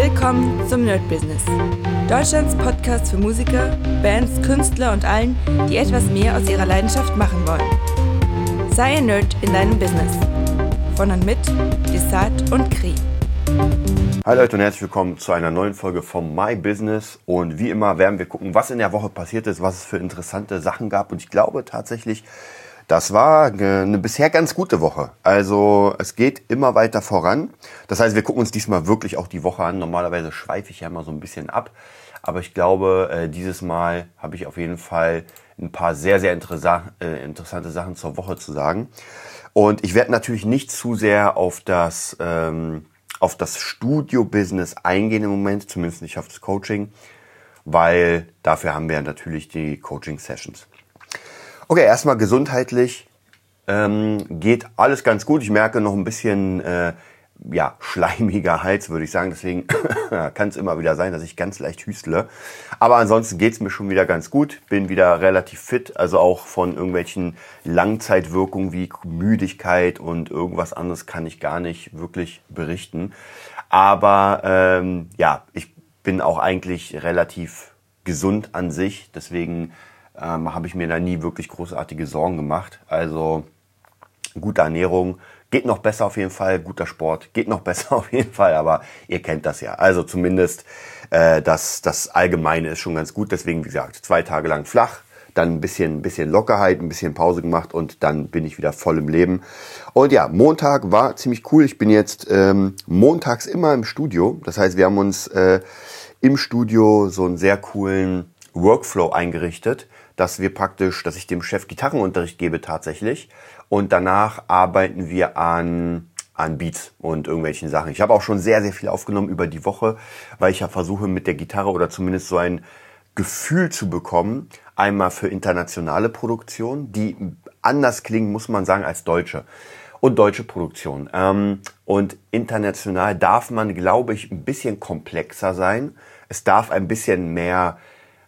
Willkommen zum Nerd Business. Deutschlands Podcast für Musiker, Bands, Künstler und allen, die etwas mehr aus ihrer Leidenschaft machen wollen. Sei ein Nerd in deinem Business. Von und mit Desart und Kri. Hi Leute und herzlich willkommen zu einer neuen Folge vom My Business. Und wie immer werden wir gucken, was in der Woche passiert ist, was es für interessante Sachen gab. Und ich glaube tatsächlich, das war eine bisher ganz gute Woche. Also es geht immer weiter voran. Das heißt, wir gucken uns diesmal wirklich auch die Woche an. Normalerweise schweife ich ja immer so ein bisschen ab. Aber ich glaube, äh, dieses Mal habe ich auf jeden Fall ein paar sehr, sehr äh, interessante Sachen zur Woche zu sagen. Und ich werde natürlich nicht zu sehr auf das, ähm, auf das Studio-Business eingehen im Moment, zumindest nicht auf das Coaching, weil dafür haben wir natürlich die Coaching-Sessions. Okay, erstmal gesundheitlich ähm, geht alles ganz gut. Ich merke noch ein bisschen äh, ja, schleimiger Hals, würde ich sagen. Deswegen kann es immer wieder sein, dass ich ganz leicht hüstle. Aber ansonsten geht's mir schon wieder ganz gut. Bin wieder relativ fit. Also auch von irgendwelchen Langzeitwirkungen wie Müdigkeit und irgendwas anderes kann ich gar nicht wirklich berichten. Aber ähm, ja, ich bin auch eigentlich relativ gesund an sich. Deswegen ähm, habe ich mir da nie wirklich großartige Sorgen gemacht. Also gute Ernährung, geht noch besser auf jeden Fall, guter Sport, geht noch besser auf jeden Fall, aber ihr kennt das ja. Also zumindest äh, das, das Allgemeine ist schon ganz gut. Deswegen, wie gesagt, zwei Tage lang flach, dann ein bisschen, ein bisschen Lockerheit, ein bisschen Pause gemacht und dann bin ich wieder voll im Leben. Und ja, Montag war ziemlich cool. Ich bin jetzt ähm, montags immer im Studio. Das heißt, wir haben uns äh, im Studio so einen sehr coolen Workflow eingerichtet dass wir praktisch, dass ich dem Chef Gitarrenunterricht gebe tatsächlich und danach arbeiten wir an an Beats und irgendwelchen Sachen. Ich habe auch schon sehr, sehr viel aufgenommen über die Woche, weil ich ja versuche mit der Gitarre oder zumindest so ein Gefühl zu bekommen, einmal für internationale Produktion, die anders klingen, muss man sagen, als deutsche und deutsche Produktion. Ähm, und international darf man, glaube ich, ein bisschen komplexer sein. Es darf ein bisschen mehr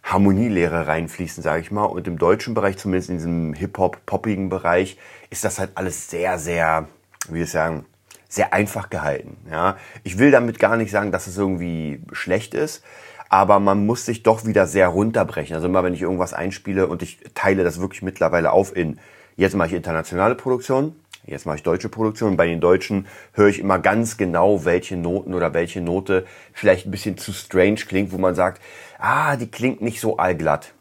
Harmonielehre reinfließen, sage ich mal. Und im deutschen Bereich, zumindest in diesem Hip-Hop-poppigen Bereich, ist das halt alles sehr, sehr, wie ich sagen, sehr einfach gehalten. Ja, ich will damit gar nicht sagen, dass es irgendwie schlecht ist, aber man muss sich doch wieder sehr runterbrechen. Also immer, wenn ich irgendwas einspiele und ich teile das wirklich mittlerweile auf in jetzt mache ich internationale Produktion, jetzt mache ich deutsche Produktion. Bei den Deutschen höre ich immer ganz genau, welche Noten oder welche Note vielleicht ein bisschen zu strange klingt, wo man sagt, ah, die klingt nicht so allglatt.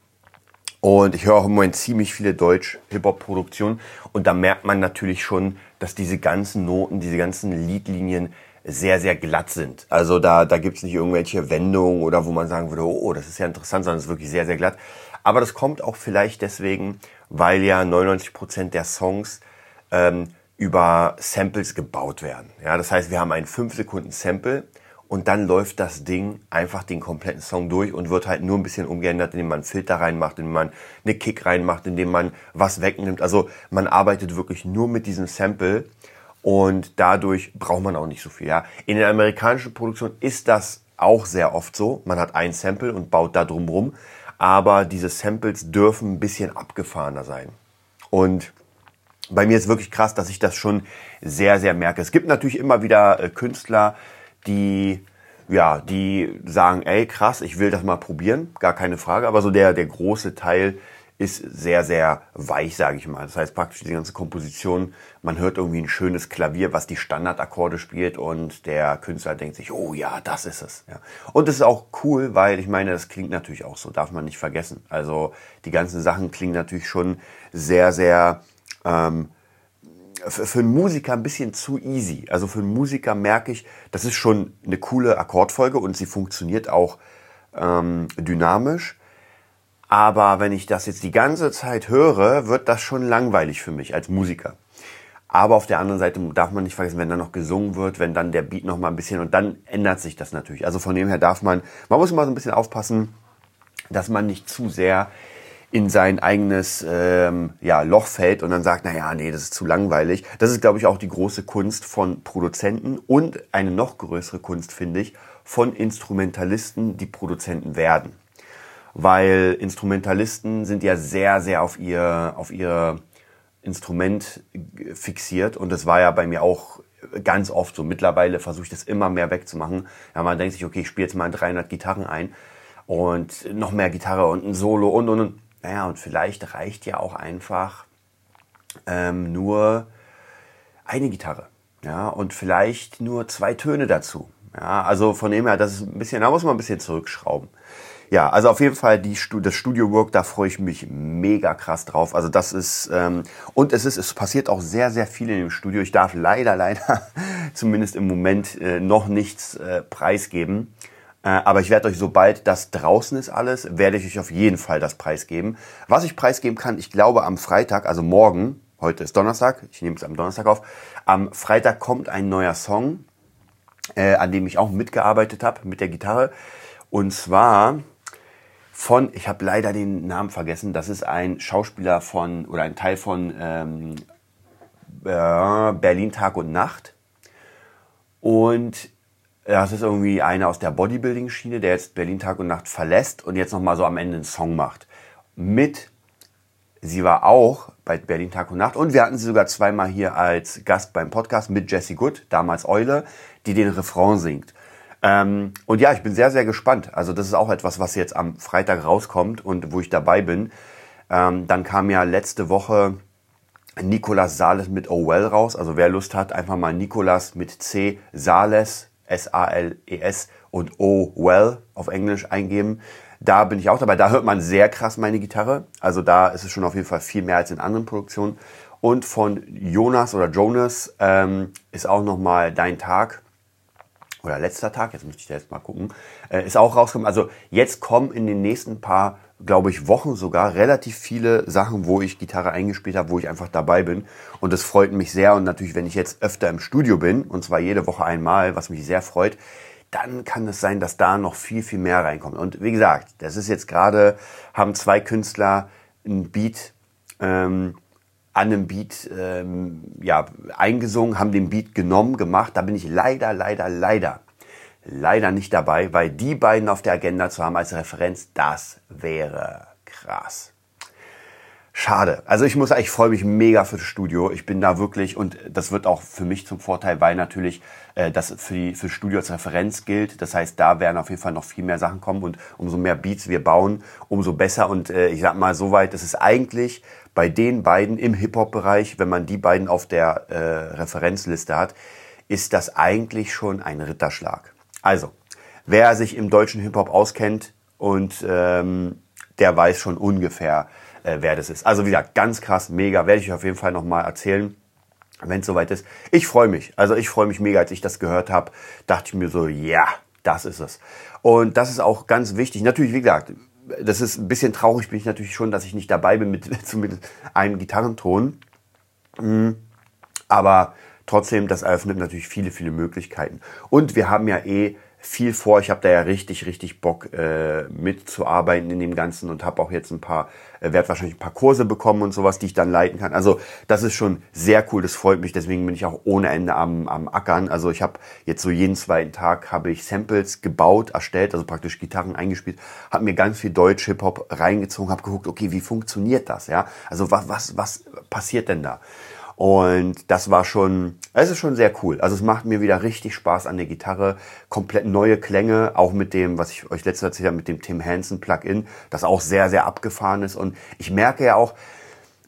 Und ich höre auch im Moment ziemlich viele Deutsch-Hip-Hop-Produktionen und da merkt man natürlich schon, dass diese ganzen Noten, diese ganzen Liedlinien sehr, sehr glatt sind. Also da, da gibt's nicht irgendwelche Wendungen oder wo man sagen würde, oh, das ist ja interessant, sondern es ist wirklich sehr, sehr glatt. Aber das kommt auch vielleicht deswegen, weil ja 99 Prozent der Songs ähm, über Samples gebaut werden. Ja, das heißt, wir haben ein 5 Sekunden Sample und dann läuft das Ding einfach den kompletten Song durch und wird halt nur ein bisschen umgeändert, indem man einen Filter reinmacht, indem man eine Kick reinmacht, indem man was wegnimmt. Also man arbeitet wirklich nur mit diesem Sample und dadurch braucht man auch nicht so viel. Ja. In der amerikanischen Produktion ist das auch sehr oft so. Man hat ein Sample und baut da drum rum, aber diese Samples dürfen ein bisschen abgefahrener sein. Und bei mir ist wirklich krass, dass ich das schon sehr, sehr merke. Es gibt natürlich immer wieder äh, Künstler, die ja, die sagen, ey, krass, ich will das mal probieren, gar keine Frage. Aber so der, der große Teil ist sehr, sehr weich, sage ich mal. Das heißt praktisch die ganze Komposition, man hört irgendwie ein schönes Klavier, was die Standardakkorde spielt und der Künstler denkt sich, oh ja, das ist es. Ja. Und das ist auch cool, weil ich meine, das klingt natürlich auch so, darf man nicht vergessen. Also die ganzen Sachen klingen natürlich schon sehr, sehr ähm, für, einen Musiker ein bisschen zu easy. Also für einen Musiker merke ich, das ist schon eine coole Akkordfolge und sie funktioniert auch ähm, dynamisch. Aber wenn ich das jetzt die ganze Zeit höre, wird das schon langweilig für mich als Musiker. Aber auf der anderen Seite darf man nicht vergessen, wenn dann noch gesungen wird, wenn dann der Beat noch mal ein bisschen und dann ändert sich das natürlich. Also von dem her darf man, man muss immer so ein bisschen aufpassen, dass man nicht zu sehr in sein eigenes ähm, ja, Loch fällt und dann sagt, na ja, nee, das ist zu langweilig. Das ist, glaube ich, auch die große Kunst von Produzenten und eine noch größere Kunst, finde ich, von Instrumentalisten, die Produzenten werden. Weil Instrumentalisten sind ja sehr, sehr auf ihr, auf ihr Instrument fixiert und das war ja bei mir auch ganz oft so. Mittlerweile versuche ich das immer mehr wegzumachen. Ja, man denkt sich, okay, ich spiele jetzt mal 300 Gitarren ein und noch mehr Gitarre und ein Solo und und und. Naja, und vielleicht reicht ja auch einfach ähm, nur eine Gitarre. Ja, und vielleicht nur zwei Töne dazu. Ja, also von dem her, das ist ein bisschen, da muss man ein bisschen zurückschrauben. Ja, also auf jeden Fall die, das Studio Work, da freue ich mich mega krass drauf. Also das ist ähm, und es ist, es passiert auch sehr, sehr viel in dem Studio. Ich darf leider, leider zumindest im Moment äh, noch nichts äh, preisgeben. Äh, aber ich werde euch, sobald das draußen ist alles, werde ich euch auf jeden Fall das preisgeben. Was ich preisgeben kann, ich glaube am Freitag, also morgen, heute ist Donnerstag, ich nehme es am Donnerstag auf, am Freitag kommt ein neuer Song, äh, an dem ich auch mitgearbeitet habe mit der Gitarre. Und zwar von, ich habe leider den Namen vergessen, das ist ein Schauspieler von oder ein Teil von ähm, äh, Berlin Tag und Nacht. Und das ist irgendwie einer aus der Bodybuilding-Schiene, der jetzt Berlin Tag und Nacht verlässt und jetzt nochmal so am Ende einen Song macht. Mit, sie war auch bei Berlin Tag und Nacht und wir hatten sie sogar zweimal hier als Gast beim Podcast mit Jessie Good, damals Eule, die den Refrain singt. Ähm, und ja, ich bin sehr, sehr gespannt. Also das ist auch etwas, was jetzt am Freitag rauskommt und wo ich dabei bin. Ähm, dann kam ja letzte Woche Nicolas Sales mit Oh Well raus. Also wer Lust hat, einfach mal Nicolas mit C Sales, S-A-L-E-S und Oh Well auf Englisch eingeben. Da bin ich auch dabei. Da hört man sehr krass meine Gitarre. Also da ist es schon auf jeden Fall viel mehr als in anderen Produktionen. Und von Jonas oder Jonas ähm, ist auch nochmal Dein Tag oder letzter Tag, jetzt müsste ich da jetzt mal gucken, äh, ist auch rausgekommen. Also jetzt kommen in den nächsten paar, glaube ich, Wochen sogar relativ viele Sachen, wo ich Gitarre eingespielt habe, wo ich einfach dabei bin. Und das freut mich sehr. Und natürlich, wenn ich jetzt öfter im Studio bin, und zwar jede Woche einmal, was mich sehr freut, dann kann es sein, dass da noch viel, viel mehr reinkommt. Und wie gesagt, das ist jetzt gerade, haben zwei Künstler ein Beat ähm, an einem Beat ähm, ja, eingesungen, haben den Beat genommen, gemacht. Da bin ich leider, leider, leider, leider nicht dabei, weil die beiden auf der Agenda zu haben als Referenz, das wäre krass. Schade. Also ich muss sagen, ich freue mich mega für das Studio. Ich bin da wirklich und das wird auch für mich zum Vorteil, weil natürlich äh, das für die für das Studio als Referenz gilt. Das heißt, da werden auf jeden Fall noch viel mehr Sachen kommen und umso mehr Beats wir bauen, umso besser. Und äh, ich sag mal soweit, ist eigentlich bei den beiden im Hip-Hop-Bereich, wenn man die beiden auf der äh, Referenzliste hat, ist das eigentlich schon ein Ritterschlag. Also, wer sich im deutschen Hip-Hop auskennt und ähm, der weiß schon ungefähr, äh, wer das ist. Also wie gesagt, ganz krass, mega, werde ich auf jeden Fall nochmal erzählen, wenn es soweit ist. Ich freue mich, also ich freue mich mega, als ich das gehört habe, dachte ich mir so, ja, das ist es. Und das ist auch ganz wichtig. Natürlich, wie gesagt, das ist ein bisschen traurig, bin ich natürlich schon, dass ich nicht dabei bin mit zumindest einem Gitarrenton. Mhm. Aber trotzdem, das eröffnet natürlich viele, viele Möglichkeiten. Und wir haben ja eh viel vor. Ich habe da ja richtig, richtig Bock äh, mitzuarbeiten in dem Ganzen und habe auch jetzt ein paar, äh, werde wahrscheinlich ein paar Kurse bekommen und sowas, die ich dann leiten kann. Also das ist schon sehr cool, das freut mich. Deswegen bin ich auch ohne Ende am, am Ackern. Also ich habe jetzt so jeden zweiten Tag habe ich Samples gebaut, erstellt, also praktisch Gitarren eingespielt, habe mir ganz viel Deutsch Hip Hop reingezogen, habe geguckt, okay, wie funktioniert das? Ja, also was was was passiert denn da? Und das war schon, es ist schon sehr cool. Also es macht mir wieder richtig Spaß an der Gitarre. Komplett neue Klänge, auch mit dem, was ich euch letztes erzählt habe, mit dem Tim Hansen Plugin, das auch sehr, sehr abgefahren ist. Und ich merke ja auch,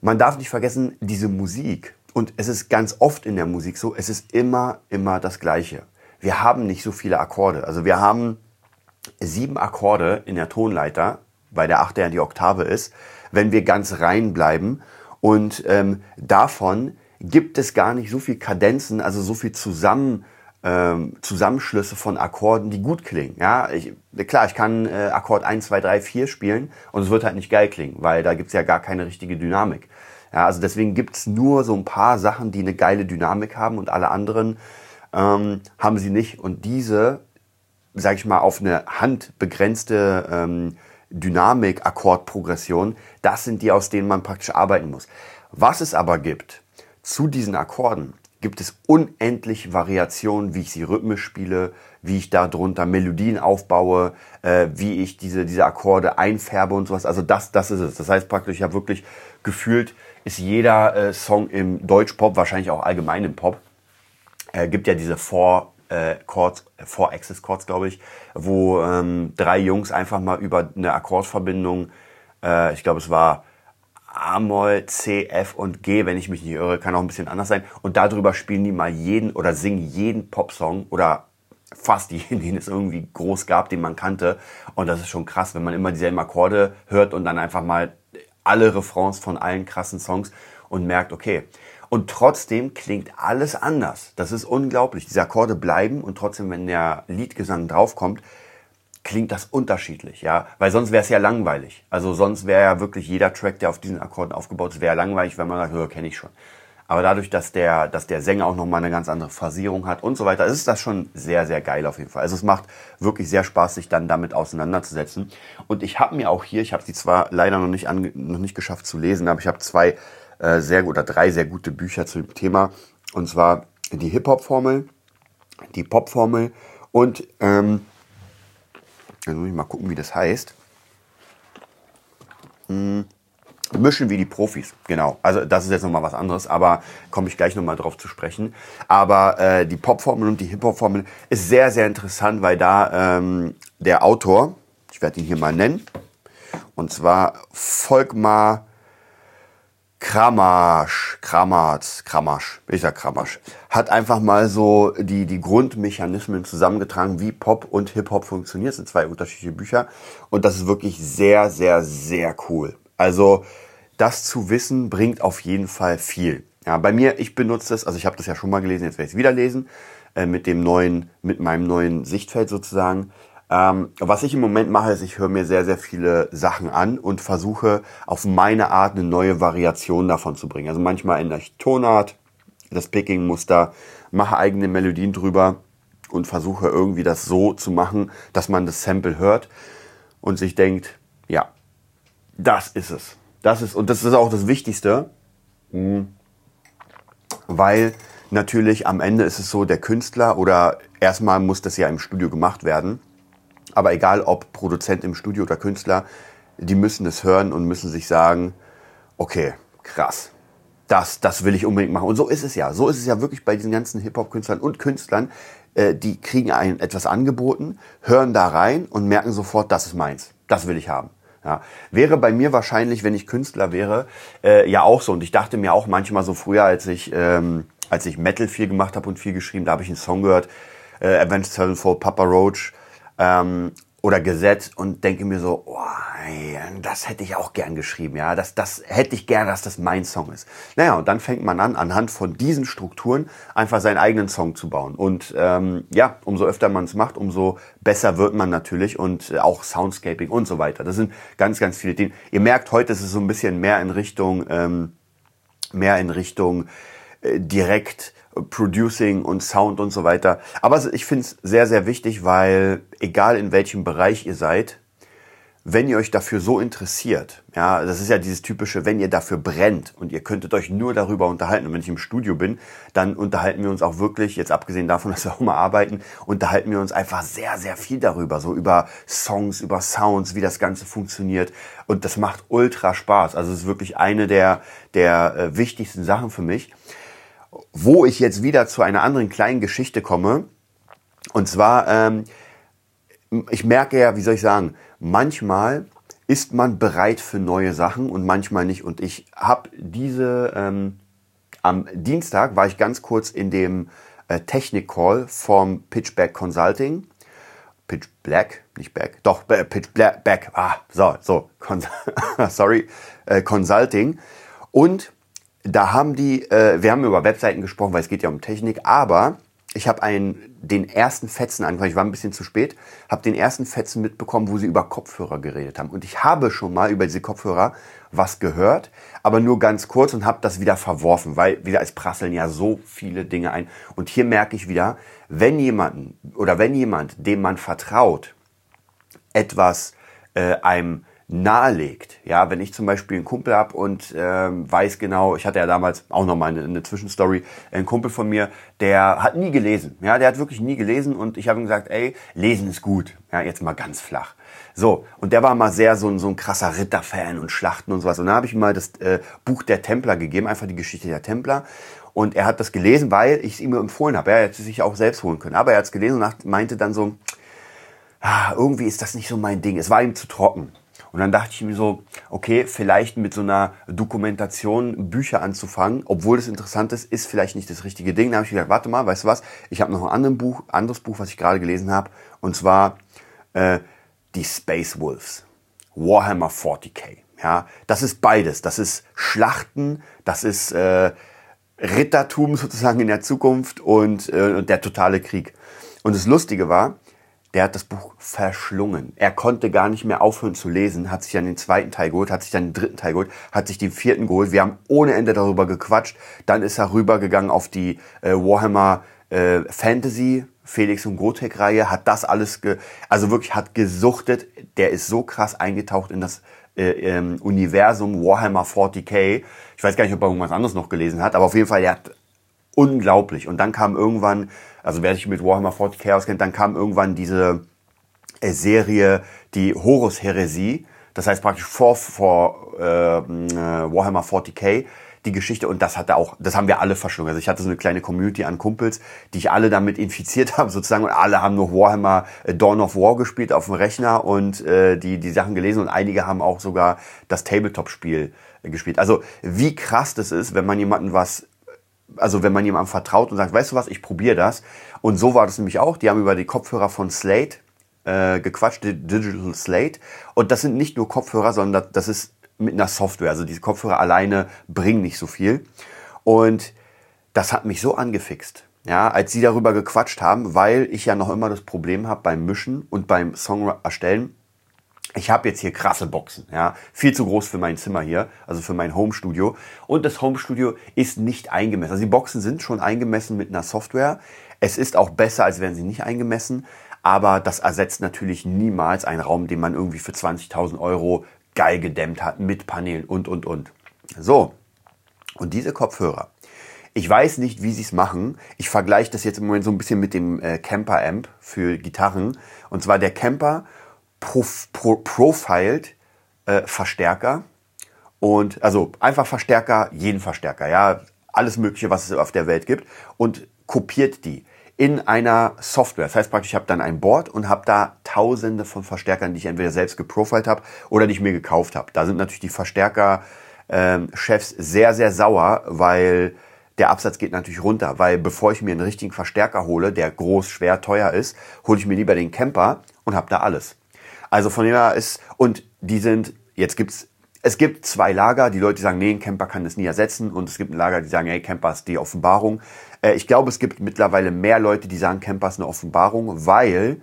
man darf nicht vergessen, diese Musik, und es ist ganz oft in der Musik so, es ist immer, immer das Gleiche. Wir haben nicht so viele Akkorde. Also wir haben sieben Akkorde in der Tonleiter, weil der Achte ja die Oktave ist, wenn wir ganz rein bleiben. Und ähm, davon gibt es gar nicht so viel Kadenzen, also so viel zusammen, ähm, Zusammenschlüsse von Akkorden, die gut klingen. Ja, ich, klar, ich kann äh, Akkord 1, 2, 3, 4 spielen und es wird halt nicht geil klingen, weil da gibt's ja gar keine richtige Dynamik. Ja, also deswegen gibt's nur so ein paar Sachen, die eine geile Dynamik haben und alle anderen ähm, haben sie nicht. Und diese, sag ich mal, auf eine Hand begrenzte ähm, Dynamik, Akkordprogression, das sind die, aus denen man praktisch arbeiten muss. Was es aber gibt, zu diesen Akkorden gibt es unendlich Variationen, wie ich sie rhythmisch spiele, wie ich darunter Melodien aufbaue, äh, wie ich diese, diese Akkorde einfärbe und sowas. Also das, das ist es. Das heißt praktisch, ich habe wirklich gefühlt, ist jeder äh, Song im Deutschpop, wahrscheinlich auch allgemein im Pop, äh, gibt ja diese Four äh, Chords, Four Access Chords, glaube ich, wo ähm, drei Jungs einfach mal über eine Akkordverbindung, äh, ich glaube es war A-Moll, C, F und G, wenn ich mich nicht irre, kann auch ein bisschen anders sein. Und darüber spielen die mal jeden oder singen jeden Popsong oder fast jeden, den es irgendwie groß gab, den man kannte. Und das ist schon krass, wenn man immer dieselben Akkorde hört und dann einfach mal alle Refrains von allen krassen Songs und merkt, okay. Und trotzdem klingt alles anders. Das ist unglaublich. Diese Akkorde bleiben und trotzdem, wenn der Liedgesang draufkommt, klingt das unterschiedlich, ja, weil sonst wäre es ja langweilig. Also sonst wäre ja wirklich jeder Track, der auf diesen Akkorden aufgebaut ist, wäre langweilig, wenn man sagt, hör, kenne ich schon. Aber dadurch, dass der, dass der Sänger auch nochmal eine ganz andere Phrasierung hat und so weiter, ist das schon sehr, sehr geil auf jeden Fall. Also es macht wirklich sehr Spaß, sich dann damit auseinanderzusetzen. Und ich habe mir auch hier, ich habe sie zwar leider noch nicht, ange, noch nicht geschafft zu lesen, aber ich habe zwei äh, sehr oder drei sehr gute Bücher zu dem Thema. Und zwar die Hip-Hop-Formel, die Pop-Formel und ähm, dann muss ich mal gucken, wie das heißt. Hm. Mischen wie die Profis, genau. Also das ist jetzt nochmal was anderes, aber komme ich gleich nochmal drauf zu sprechen. Aber äh, die Pop-Formel und die Hip-Hop-Formel ist sehr, sehr interessant, weil da ähm, der Autor, ich werde ihn hier mal nennen, und zwar Volkmar Kramasch, Kramatz, Kramasch, ich sag Kramasch, hat einfach mal so die, die Grundmechanismen zusammengetragen, wie Pop und Hip-Hop funktioniert. Das sind zwei unterschiedliche Bücher und das ist wirklich sehr, sehr, sehr cool. Also das zu wissen bringt auf jeden Fall viel. Ja, bei mir, ich benutze es, also ich habe das ja schon mal gelesen, jetzt werde ich es wieder lesen, äh, mit dem neuen, mit meinem neuen Sichtfeld sozusagen. Ähm, was ich im Moment mache, ist, ich höre mir sehr, sehr viele Sachen an und versuche auf meine Art eine neue Variation davon zu bringen. Also manchmal ändere ich Tonart, das Picking-Muster, mache eigene Melodien drüber und versuche irgendwie das so zu machen, dass man das Sample hört und sich denkt, ja, das ist es. Das ist, und das ist auch das Wichtigste, hm, weil natürlich am Ende ist es so, der Künstler oder erstmal muss das ja im Studio gemacht werden aber egal ob Produzent im Studio oder Künstler, die müssen es hören und müssen sich sagen, okay, krass, das, das will ich unbedingt machen. Und so ist es ja. So ist es ja wirklich bei diesen ganzen Hip-Hop-Künstlern und Künstlern. Äh, die kriegen ein, etwas angeboten, hören da rein und merken sofort, das ist meins. Das will ich haben. Ja, wäre bei mir wahrscheinlich, wenn ich Künstler wäre, äh, ja auch so. Und ich dachte mir auch manchmal so früher, als ich, ähm, als ich Metal viel gemacht habe und viel geschrieben, da habe ich einen Song gehört, äh, Avenged Sevenfold, Papa Roach, ähm, oder gesetzt und denke mir so, oh, das hätte ich auch gern geschrieben, ja, das, das hätte ich gern, dass das mein Song ist. Naja, und dann fängt man an, anhand von diesen Strukturen einfach seinen eigenen Song zu bauen. Und ähm, ja, umso öfter man es macht, umso besser wird man natürlich und äh, auch Soundscaping und so weiter. Das sind ganz, ganz viele Dinge. Ihr merkt, heute ist es so ein bisschen mehr in Richtung, ähm, mehr in Richtung äh, direkt Producing und Sound und so weiter. Aber ich finde es sehr, sehr wichtig, weil egal in welchem Bereich ihr seid, wenn ihr euch dafür so interessiert, ja, das ist ja dieses typische, wenn ihr dafür brennt und ihr könntet euch nur darüber unterhalten. Und wenn ich im Studio bin, dann unterhalten wir uns auch wirklich, jetzt abgesehen davon, dass wir auch mal arbeiten, unterhalten wir uns einfach sehr, sehr viel darüber, so über Songs, über Sounds, wie das Ganze funktioniert. Und das macht ultra Spaß. Also es ist wirklich eine der, der äh, wichtigsten Sachen für mich wo ich jetzt wieder zu einer anderen kleinen Geschichte komme. Und zwar, ähm, ich merke ja, wie soll ich sagen, manchmal ist man bereit für neue Sachen und manchmal nicht. Und ich habe diese, ähm, am Dienstag war ich ganz kurz in dem äh, Technik-Call vom Pitchback Consulting. Pitch Black, nicht Back, doch, äh, Pitch Black, Back, ah, so, so, sorry, äh, Consulting. Und da haben die, äh, wir haben über Webseiten gesprochen, weil es geht ja um Technik, aber ich habe einen den ersten Fetzen angefangen, ich war ein bisschen zu spät, habe den ersten Fetzen mitbekommen, wo sie über Kopfhörer geredet haben. Und ich habe schon mal über diese Kopfhörer was gehört, aber nur ganz kurz und habe das wieder verworfen, weil wieder es prasseln ja so viele Dinge ein. Und hier merke ich wieder, wenn jemanden oder wenn jemand, dem man vertraut, etwas äh, einem nahelegt. Ja, wenn ich zum Beispiel einen Kumpel habe und ähm, weiß genau, ich hatte ja damals auch noch mal eine, eine Zwischenstory, ein Kumpel von mir, der hat nie gelesen. Ja, der hat wirklich nie gelesen und ich habe ihm gesagt, ey, lesen ist gut. Ja, jetzt mal ganz flach. So, und der war mal sehr so ein, so ein krasser Ritterfan und Schlachten und sowas. Und dann habe ich ihm mal das äh, Buch der Templer gegeben, einfach die Geschichte der Templer. Und er hat das gelesen, weil ich es ihm empfohlen habe. Er hätte es sich auch selbst holen können. Aber er hat es gelesen und meinte dann so, ah, irgendwie ist das nicht so mein Ding. Es war ihm zu trocken. Und dann dachte ich mir so, okay, vielleicht mit so einer Dokumentation Bücher anzufangen, obwohl das interessant ist, ist vielleicht nicht das richtige Ding. Da habe ich gedacht, warte mal, weißt du was? Ich habe noch ein anderes Buch, anderes Buch, was ich gerade gelesen habe, und zwar äh, die Space Wolves, Warhammer 40k. Ja, das ist beides. Das ist Schlachten, das ist äh, Rittertum sozusagen in der Zukunft und, äh, und der totale Krieg. Und das Lustige war, der hat das Buch verschlungen. Er konnte gar nicht mehr aufhören zu lesen, hat sich dann den zweiten Teil geholt, hat sich dann den dritten Teil geholt, hat sich den vierten geholt. Wir haben ohne Ende darüber gequatscht. Dann ist er rübergegangen auf die äh, Warhammer äh, Fantasy Felix und Gotek Reihe, hat das alles, ge also wirklich hat gesuchtet. Der ist so krass eingetaucht in das äh, ähm, Universum Warhammer 40k. Ich weiß gar nicht, ob er irgendwas anderes noch gelesen hat, aber auf jeden Fall, er hat unglaublich. Und dann kam irgendwann, also wer sich mit Warhammer 40k auskennt, dann kam irgendwann diese äh, Serie, die Horus-Heresie. Das heißt praktisch vor, vor äh, äh Warhammer 40k die Geschichte und das hatte auch, das haben wir alle verschlungen. Also ich hatte so eine kleine Community an Kumpels, die ich alle damit infiziert habe sozusagen und alle haben nur Warhammer äh, Dawn of War gespielt auf dem Rechner und äh, die die Sachen gelesen und einige haben auch sogar das Tabletop-Spiel äh, gespielt. Also wie krass das ist, wenn man jemanden was also wenn man jemandem vertraut und sagt, weißt du was, ich probiere das. Und so war das nämlich auch. Die haben über die Kopfhörer von Slate äh, gequatscht, Digital Slate. Und das sind nicht nur Kopfhörer, sondern das ist mit einer Software. Also diese Kopfhörer alleine bringen nicht so viel. Und das hat mich so angefixt, ja, als sie darüber gequatscht haben, weil ich ja noch immer das Problem habe beim Mischen und beim Song erstellen. Ich habe jetzt hier krasse Boxen, ja, viel zu groß für mein Zimmer hier, also für mein Homestudio. Und das Homestudio ist nicht eingemessen. Also die Boxen sind schon eingemessen mit einer Software. Es ist auch besser, als wären sie nicht eingemessen. Aber das ersetzt natürlich niemals einen Raum, den man irgendwie für 20.000 Euro geil gedämmt hat mit Paneelen und, und, und. So, und diese Kopfhörer. Ich weiß nicht, wie sie es machen. Ich vergleiche das jetzt im Moment so ein bisschen mit dem äh, Camper Amp für Gitarren. Und zwar der Camper prof pro profiled äh, Verstärker und also einfach Verstärker, jeden Verstärker, ja, alles Mögliche, was es auf der Welt gibt und kopiert die in einer Software. Das heißt praktisch, ich habe dann ein Board und habe da tausende von Verstärkern, die ich entweder selbst geprofiled habe oder die ich mir gekauft habe. Da sind natürlich die Verstärker-Chefs ähm, sehr, sehr sauer, weil der Absatz geht natürlich runter, weil bevor ich mir einen richtigen Verstärker hole, der groß, schwer, teuer ist, hole ich mir lieber den Camper und habe da alles. Also von dem her ist, und die sind, jetzt gibt's es gibt zwei Lager. Die Leute, sagen, nee, ein Camper kann das nie ersetzen. Und es gibt ein Lager, die sagen, hey, Camper ist die Offenbarung. Äh, ich glaube, es gibt mittlerweile mehr Leute, die sagen, Camper ist eine Offenbarung, weil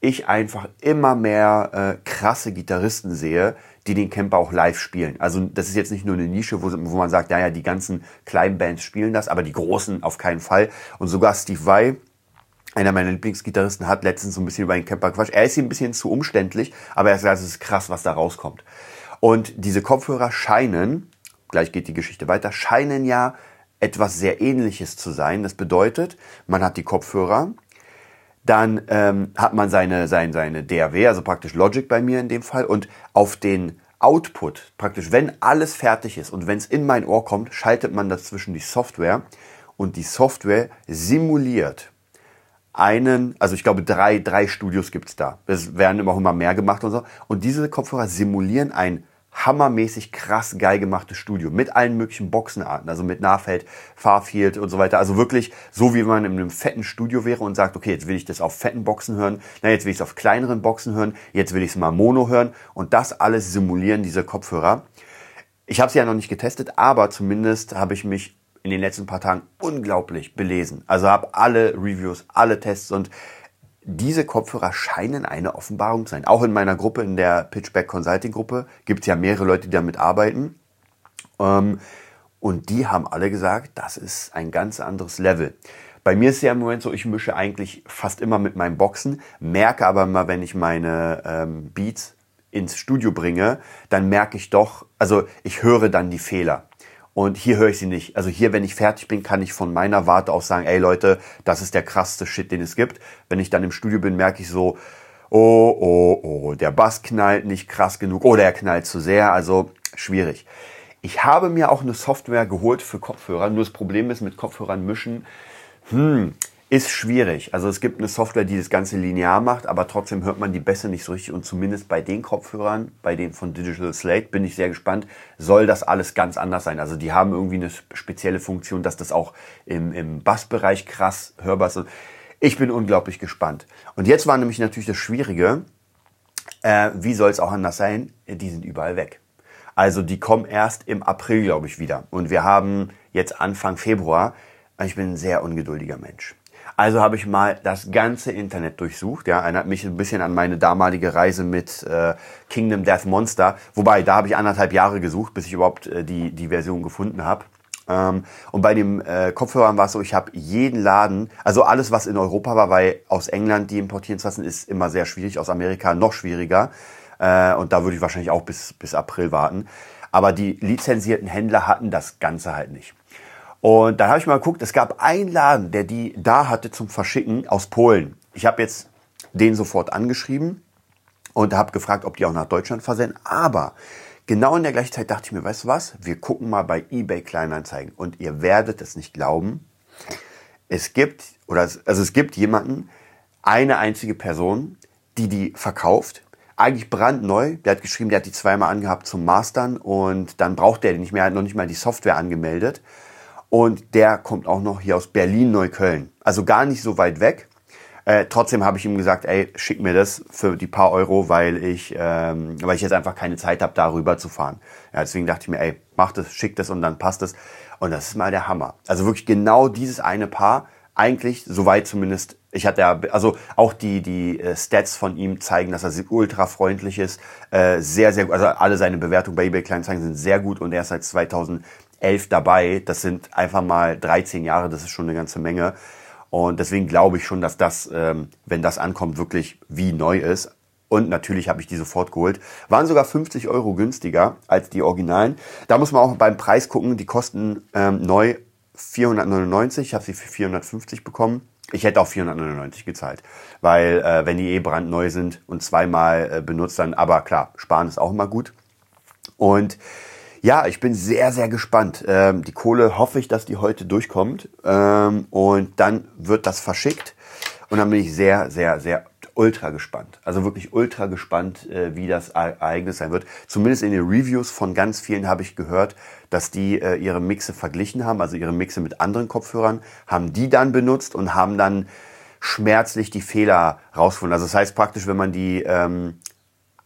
ich einfach immer mehr äh, krasse Gitarristen sehe, die den Camper auch live spielen. Also das ist jetzt nicht nur eine Nische, wo, wo man sagt, naja, die ganzen kleinen Bands spielen das, aber die großen auf keinen Fall. Und sogar Steve Vai, einer meiner Lieblingsgitarristen, hat letztens so ein bisschen über den Camper quatscht. Er ist hier ein bisschen zu umständlich, aber er sagt, es ist krass, was da rauskommt. Und diese Kopfhörer scheinen, gleich geht die Geschichte weiter, scheinen ja etwas sehr ähnliches zu sein. Das bedeutet, man hat die Kopfhörer, dann ähm, hat man seine, seine, seine DAW, also praktisch Logic bei mir in dem Fall, und auf den Output, praktisch wenn alles fertig ist und wenn es in mein Ohr kommt, schaltet man dazwischen die Software und die Software simuliert einen, also ich glaube drei, drei Studios gibt's da. Es werden immer immer mehr gemacht und so. Und diese Kopfhörer simulieren ein hammermäßig krass geil gemachtes Studio mit allen möglichen Boxenarten, also mit Nahfeld, Farfield und so weiter. Also wirklich so, wie man in einem fetten Studio wäre und sagt, okay, jetzt will ich das auf fetten Boxen hören, na, jetzt will ich es auf kleineren Boxen hören, jetzt will ich es mal Mono hören und das alles simulieren diese Kopfhörer. Ich habe sie ja noch nicht getestet, aber zumindest habe ich mich in den letzten paar Tagen unglaublich belesen. Also habe alle Reviews, alle Tests und diese Kopfhörer scheinen eine Offenbarung zu sein. Auch in meiner Gruppe, in der Pitchback Consulting Gruppe, gibt es ja mehrere Leute, die damit arbeiten. Ähm, und die haben alle gesagt, das ist ein ganz anderes Level. Bei mir ist es ja im Moment so, ich mische eigentlich fast immer mit meinen Boxen, merke aber immer, wenn ich meine ähm, Beats ins Studio bringe, dann merke ich doch, also ich höre dann die Fehler. Und hier höre ich sie nicht. Also hier, wenn ich fertig bin, kann ich von meiner Warte aus sagen, ey Leute, das ist der krasseste Shit, den es gibt. Wenn ich dann im Studio bin, merke ich so, oh, oh, oh, der Bass knallt nicht krass genug oder er knallt zu sehr. Also schwierig. Ich habe mir auch eine Software geholt für Kopfhörer. Nur das Problem ist, mit Kopfhörern mischen, hm, ist schwierig. Also es gibt eine Software, die das Ganze linear macht, aber trotzdem hört man die Bässe nicht so richtig. Und zumindest bei den Kopfhörern, bei denen von Digital Slate, bin ich sehr gespannt, soll das alles ganz anders sein. Also die haben irgendwie eine spezielle Funktion, dass das auch im, im Bassbereich krass hörbar ist. Ich bin unglaublich gespannt. Und jetzt war nämlich natürlich das Schwierige, äh, wie soll es auch anders sein? Die sind überall weg. Also die kommen erst im April, glaube ich, wieder. Und wir haben jetzt Anfang Februar. Ich bin ein sehr ungeduldiger Mensch. Also habe ich mal das ganze Internet durchsucht. Ja, erinnert mich ein bisschen an meine damalige Reise mit äh, Kingdom Death Monster. Wobei, da habe ich anderthalb Jahre gesucht, bis ich überhaupt äh, die, die Version gefunden habe. Ähm, und bei dem äh, Kopfhörern war es so, ich habe jeden Laden, also alles, was in Europa war, weil aus England die importieren zu lassen, ist immer sehr schwierig, aus Amerika noch schwieriger. Äh, und da würde ich wahrscheinlich auch bis, bis April warten. Aber die lizenzierten Händler hatten das Ganze halt nicht. Und dann habe ich mal geguckt, es gab einen Laden, der die da hatte zum Verschicken aus Polen. Ich habe jetzt den sofort angeschrieben und habe gefragt, ob die auch nach Deutschland versenden. Aber genau in der gleichen Zeit dachte ich mir, weißt du was? Wir gucken mal bei eBay Kleinanzeigen und ihr werdet es nicht glauben. Es gibt oder also es gibt jemanden, eine einzige Person, die die verkauft. Eigentlich brandneu. Der hat geschrieben, der hat die zweimal angehabt zum Mastern und dann braucht der nicht mehr, hat noch nicht mal die Software angemeldet. Und der kommt auch noch hier aus Berlin-Neukölln. Also gar nicht so weit weg. Äh, trotzdem habe ich ihm gesagt, ey, schick mir das für die paar Euro, weil ich, ähm, weil ich jetzt einfach keine Zeit habe, darüber zu fahren. Ja, deswegen dachte ich mir, ey, mach das, schick das und dann passt es. Und das ist mal der Hammer. Also wirklich genau dieses eine Paar, eigentlich, soweit zumindest, ich hatte ja, also auch die, die äh, Stats von ihm zeigen, dass er ultra freundlich ist, äh, sehr, sehr gut, also alle seine Bewertungen bei eBay Kleinanzeigen sind sehr gut und er ist seit 2000 elf dabei. Das sind einfach mal 13 Jahre, das ist schon eine ganze Menge. Und deswegen glaube ich schon, dass das, ähm, wenn das ankommt, wirklich wie neu ist. Und natürlich habe ich die sofort geholt. Waren sogar 50 Euro günstiger als die Originalen. Da muss man auch beim Preis gucken. Die kosten ähm, neu 499. Ich habe sie für 450 bekommen. Ich hätte auch 499 gezahlt, weil äh, wenn die eh brandneu sind und zweimal äh, benutzt, dann, aber klar, sparen ist auch immer gut. Und ja, ich bin sehr, sehr gespannt. Ähm, die Kohle hoffe ich, dass die heute durchkommt. Ähm, und dann wird das verschickt. Und dann bin ich sehr, sehr, sehr ultra gespannt. Also wirklich ultra gespannt, äh, wie das Ereignis sein wird. Zumindest in den Reviews von ganz vielen habe ich gehört, dass die äh, ihre Mixe verglichen haben, also ihre Mixe mit anderen Kopfhörern, haben die dann benutzt und haben dann schmerzlich die Fehler rausgefunden. Also das heißt praktisch, wenn man die ähm,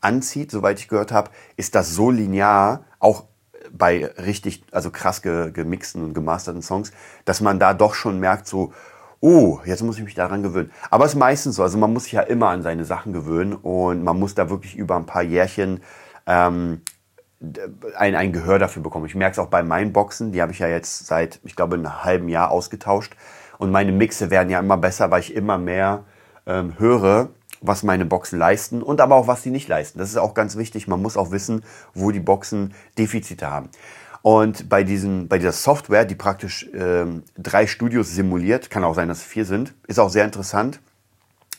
anzieht, soweit ich gehört habe, ist das so linear, auch bei richtig, also krass ge, gemixten und gemasterten Songs, dass man da doch schon merkt, so, oh, jetzt muss ich mich daran gewöhnen. Aber es ist meistens so, also man muss sich ja immer an seine Sachen gewöhnen und man muss da wirklich über ein paar Jährchen ähm, ein, ein Gehör dafür bekommen. Ich merke es auch bei meinen Boxen, die habe ich ja jetzt seit, ich glaube, einem halben Jahr ausgetauscht. Und meine Mixe werden ja immer besser, weil ich immer mehr ähm, höre, was meine Boxen leisten und aber auch was sie nicht leisten. Das ist auch ganz wichtig. Man muss auch wissen, wo die Boxen Defizite haben. Und bei, diesen, bei dieser Software, die praktisch ähm, drei Studios simuliert, kann auch sein, dass es vier sind, ist auch sehr interessant,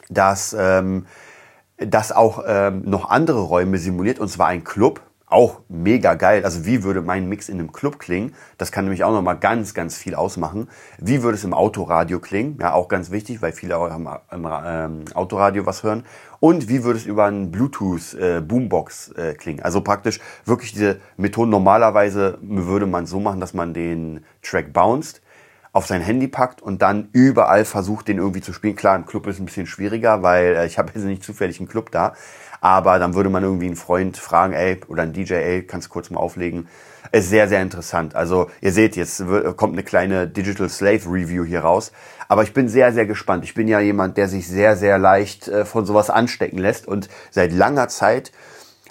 dass ähm, das auch ähm, noch andere Räume simuliert, und zwar ein Club, auch mega geil. Also wie würde mein Mix in einem Club klingen? Das kann nämlich auch nochmal ganz, ganz viel ausmachen. Wie würde es im Autoradio klingen? Ja, auch ganz wichtig, weil viele auch im, im ähm, Autoradio was hören. Und wie würde es über einen Bluetooth äh, Boombox äh, klingen? Also praktisch wirklich diese Methoden. Normalerweise würde man so machen, dass man den Track bounced auf sein Handy packt und dann überall versucht, den irgendwie zu spielen. Klar, im Club ist ein bisschen schwieriger, weil äh, ich habe jetzt nicht zufällig einen Club da. Aber dann würde man irgendwie einen Freund fragen, ey, oder einen DJ, ey, kannst du kurz mal auflegen. Ist sehr, sehr interessant. Also ihr seht, jetzt kommt eine kleine Digital Slave Review hier raus. Aber ich bin sehr, sehr gespannt. Ich bin ja jemand, der sich sehr, sehr leicht äh, von sowas anstecken lässt. Und seit langer Zeit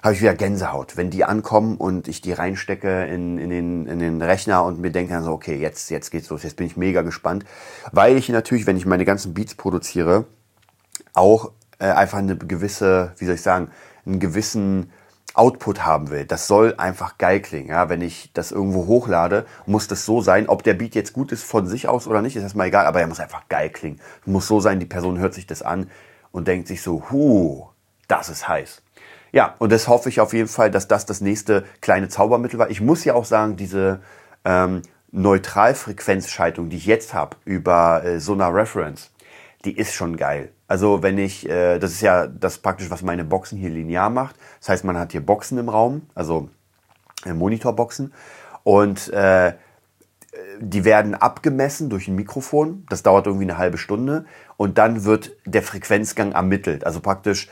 habe ich wieder Gänsehaut, wenn die ankommen und ich die reinstecke in, in, den, in den Rechner und mir denke dann so, okay, jetzt, jetzt geht's los, jetzt bin ich mega gespannt. Weil ich natürlich, wenn ich meine ganzen Beats produziere, auch äh, einfach eine gewisse, wie soll ich sagen, einen gewissen Output haben will. Das soll einfach geil klingen. Ja? Wenn ich das irgendwo hochlade, muss das so sein. Ob der Beat jetzt gut ist von sich aus oder nicht, ist erstmal egal, aber er muss einfach geil klingen. Muss so sein, die Person hört sich das an und denkt sich so, hu, das ist heiß. Ja, und das hoffe ich auf jeden Fall, dass das das nächste kleine Zaubermittel war. Ich muss ja auch sagen, diese ähm, Neutralfrequenzschaltung, die ich jetzt habe über äh, Sonar Reference, die ist schon geil. Also wenn ich, äh, das ist ja das praktisch, was meine Boxen hier linear macht. Das heißt, man hat hier Boxen im Raum, also äh, Monitorboxen. Und äh, die werden abgemessen durch ein Mikrofon. Das dauert irgendwie eine halbe Stunde. Und dann wird der Frequenzgang ermittelt. Also praktisch,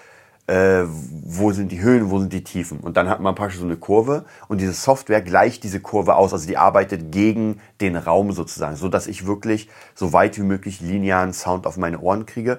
äh, wo sind die Höhen, wo sind die Tiefen. Und dann hat man praktisch so eine Kurve. Und diese Software gleicht diese Kurve aus. Also die arbeitet gegen den Raum sozusagen. So dass ich wirklich so weit wie möglich linearen Sound auf meine Ohren kriege.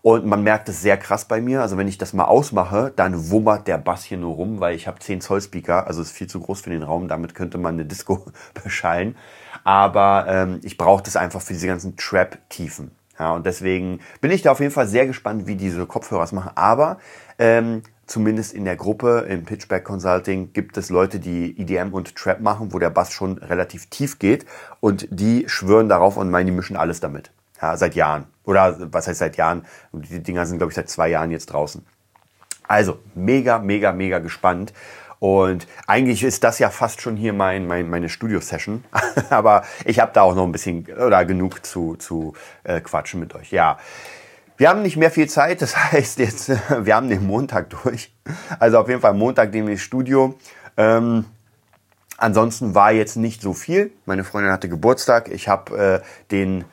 Und man merkt es sehr krass bei mir. Also wenn ich das mal ausmache, dann wummert der Bass hier nur rum, weil ich habe 10 Zoll Speaker. Also ist viel zu groß für den Raum. Damit könnte man eine Disco beschallen. Aber ähm, ich brauche das einfach für diese ganzen Trap-Tiefen. Ja, und deswegen bin ich da auf jeden Fall sehr gespannt, wie diese Kopfhörer es machen. Aber ähm, zumindest in der Gruppe im Pitchback Consulting gibt es Leute, die EDM und Trap machen, wo der Bass schon relativ tief geht und die schwören darauf und meinen, die mischen alles damit. Ja, seit Jahren. Oder was heißt seit Jahren? Die Dinger sind, glaube ich, seit zwei Jahren jetzt draußen. Also, mega, mega, mega gespannt. Und eigentlich ist das ja fast schon hier mein, mein, meine Studio-Session. Aber ich habe da auch noch ein bisschen oder genug zu, zu äh, quatschen mit euch. Ja. Wir haben nicht mehr viel Zeit, das heißt jetzt, wir haben den Montag durch. Also auf jeden Fall Montag demnächst Studio. Ähm, ansonsten war jetzt nicht so viel. Meine Freundin hatte Geburtstag. Ich habe äh, den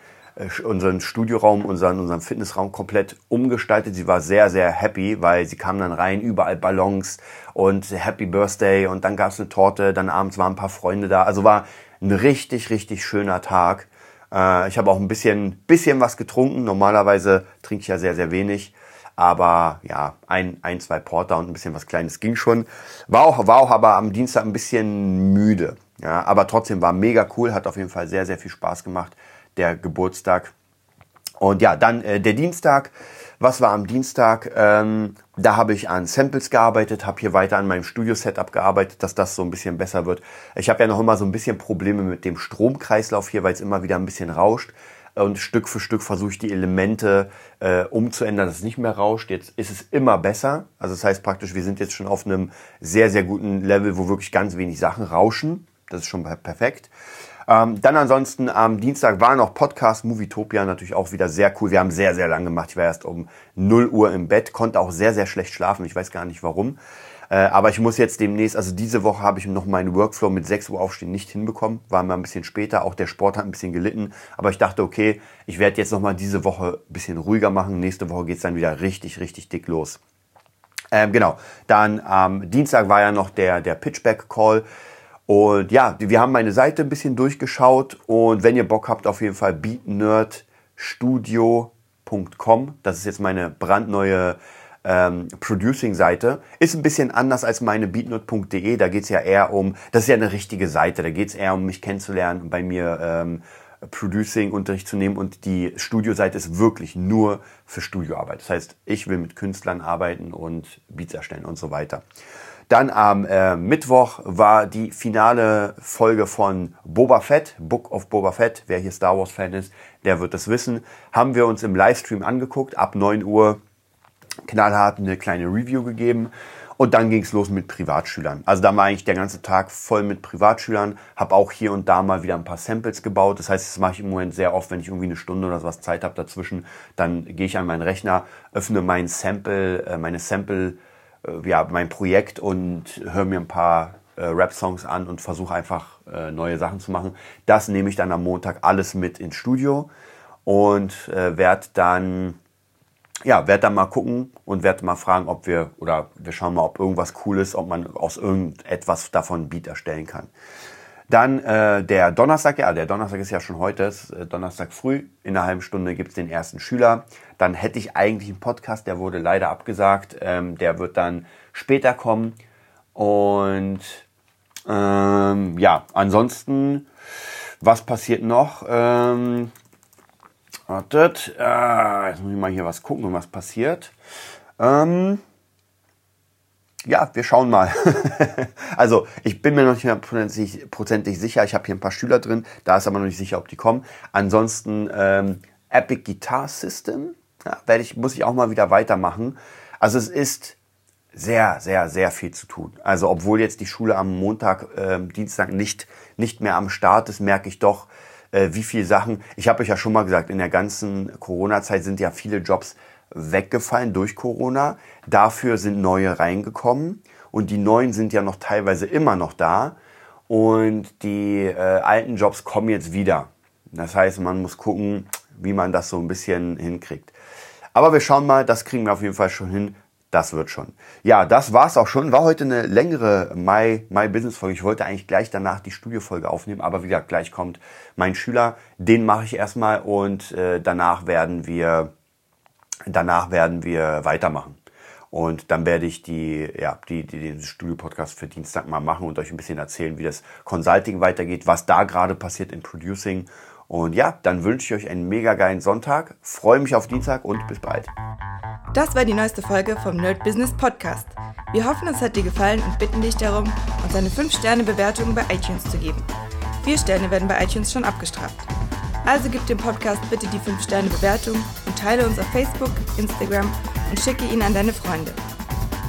unseren Studioraum, unseren, unseren Fitnessraum komplett umgestaltet. Sie war sehr, sehr happy, weil sie kam dann rein, überall Ballons und Happy Birthday und dann gab es eine Torte, dann abends waren ein paar Freunde da. Also war ein richtig, richtig schöner Tag. Äh, ich habe auch ein bisschen, bisschen was getrunken. Normalerweise trinke ich ja sehr, sehr wenig. Aber ja, ein, ein, zwei Porter und ein bisschen was Kleines ging schon. War auch, war auch aber am Dienstag ein bisschen müde. Ja, aber trotzdem war mega cool, hat auf jeden Fall sehr, sehr viel Spaß gemacht der Geburtstag. Und ja, dann äh, der Dienstag. Was war am Dienstag? Ähm, da habe ich an Samples gearbeitet, habe hier weiter an meinem Studio-Setup gearbeitet, dass das so ein bisschen besser wird. Ich habe ja noch immer so ein bisschen Probleme mit dem Stromkreislauf hier, weil es immer wieder ein bisschen rauscht. Und Stück für Stück versuche ich die Elemente äh, umzuändern, dass es nicht mehr rauscht. Jetzt ist es immer besser. Also das heißt praktisch, wir sind jetzt schon auf einem sehr, sehr guten Level, wo wirklich ganz wenig Sachen rauschen. Das ist schon perfekt. Ähm, dann ansonsten am Dienstag war noch Podcast Movietopia, natürlich auch wieder sehr cool. Wir haben sehr, sehr lang gemacht. Ich war erst um 0 Uhr im Bett, konnte auch sehr, sehr schlecht schlafen. Ich weiß gar nicht warum. Äh, aber ich muss jetzt demnächst, also diese Woche habe ich noch meinen Workflow mit 6 Uhr aufstehen nicht hinbekommen. War mal ein bisschen später. Auch der Sport hat ein bisschen gelitten. Aber ich dachte, okay, ich werde jetzt nochmal diese Woche ein bisschen ruhiger machen. Nächste Woche geht's dann wieder richtig, richtig dick los. Ähm, genau. Dann am Dienstag war ja noch der, der Pitchback-Call. Und ja, wir haben meine Seite ein bisschen durchgeschaut und wenn ihr Bock habt, auf jeden Fall beatnerdstudio.com. Das ist jetzt meine brandneue ähm, Producing-Seite. Ist ein bisschen anders als meine beatnerd.de. Da geht's ja eher um, das ist ja eine richtige Seite. Da geht's eher um mich kennenzulernen und bei mir ähm, Producing-Unterricht zu nehmen. Und die Studioseite ist wirklich nur für Studioarbeit. Das heißt, ich will mit Künstlern arbeiten und Beats erstellen und so weiter. Dann am äh, Mittwoch war die finale Folge von Boba Fett, Book of Boba Fett. Wer hier Star Wars Fan ist, der wird das wissen. Haben wir uns im Livestream angeguckt, ab 9 Uhr knallhart eine kleine Review gegeben. Und dann ging es los mit Privatschülern. Also da war eigentlich der ganze Tag voll mit Privatschülern. Habe auch hier und da mal wieder ein paar Samples gebaut. Das heißt, das mache ich im Moment sehr oft, wenn ich irgendwie eine Stunde oder sowas Zeit habe dazwischen. Dann gehe ich an meinen Rechner, öffne mein Sample, äh, meine Sample ja, mein Projekt und höre mir ein paar äh, Rap-Songs an und versuche einfach äh, neue Sachen zu machen. Das nehme ich dann am Montag alles mit ins Studio und äh, werde dann ja, werde dann mal gucken und werde mal fragen, ob wir oder wir schauen mal, ob irgendwas cool ist, ob man aus irgendetwas davon ein Beat erstellen kann. Dann äh, der Donnerstag, ja, der Donnerstag ist ja schon heute, ist, äh, Donnerstag früh. In einer halben Stunde gibt's den ersten Schüler. Dann hätte ich eigentlich einen Podcast, der wurde leider abgesagt. Ähm, der wird dann später kommen. Und ähm, ja, ansonsten, was passiert noch? Ähm, wartet, äh, jetzt muss ich mal hier was gucken, was passiert. Ähm, ja, wir schauen mal. also ich bin mir noch nicht hundertprozentig sicher. Ich habe hier ein paar Schüler drin. Da ist aber noch nicht sicher, ob die kommen. Ansonsten ähm, Epic Guitar System. Ja, werde ich, muss ich auch mal wieder weitermachen. Also es ist sehr, sehr, sehr viel zu tun. Also obwohl jetzt die Schule am Montag, äh, Dienstag nicht, nicht mehr am Start ist, merke ich doch, äh, wie viele Sachen. Ich habe euch ja schon mal gesagt, in der ganzen Corona-Zeit sind ja viele Jobs weggefallen durch Corona. Dafür sind neue reingekommen und die neuen sind ja noch teilweise immer noch da und die äh, alten Jobs kommen jetzt wieder. Das heißt, man muss gucken, wie man das so ein bisschen hinkriegt. Aber wir schauen mal, das kriegen wir auf jeden Fall schon hin. Das wird schon. Ja, das war's auch schon. War heute eine längere My, My Business Folge. Ich wollte eigentlich gleich danach die Studiofolge aufnehmen, aber wie gesagt, gleich kommt mein Schüler. Den mache ich erstmal und äh, danach werden wir, danach werden wir weitermachen. Und dann werde ich die, ja, die, die, den Studio-Podcast für Dienstag mal machen und euch ein bisschen erzählen, wie das Consulting weitergeht, was da gerade passiert im Producing. Und ja, dann wünsche ich euch einen mega geilen Sonntag. Freue mich auf Dienstag und bis bald. Das war die neueste Folge vom Nerd Business Podcast. Wir hoffen, es hat dir gefallen und bitten dich darum, uns eine 5-Sterne-Bewertung bei iTunes zu geben. Vier Sterne werden bei iTunes schon abgestraft. Also gib dem Podcast bitte die 5-Sterne-Bewertung und teile uns auf Facebook, Instagram und schicke ihn an deine Freunde.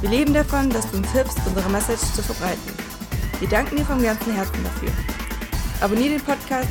Wir leben davon, dass du uns hilfst, unsere Message zu verbreiten. Wir danken dir vom ganzen Herzen dafür. Abonniere den Podcast,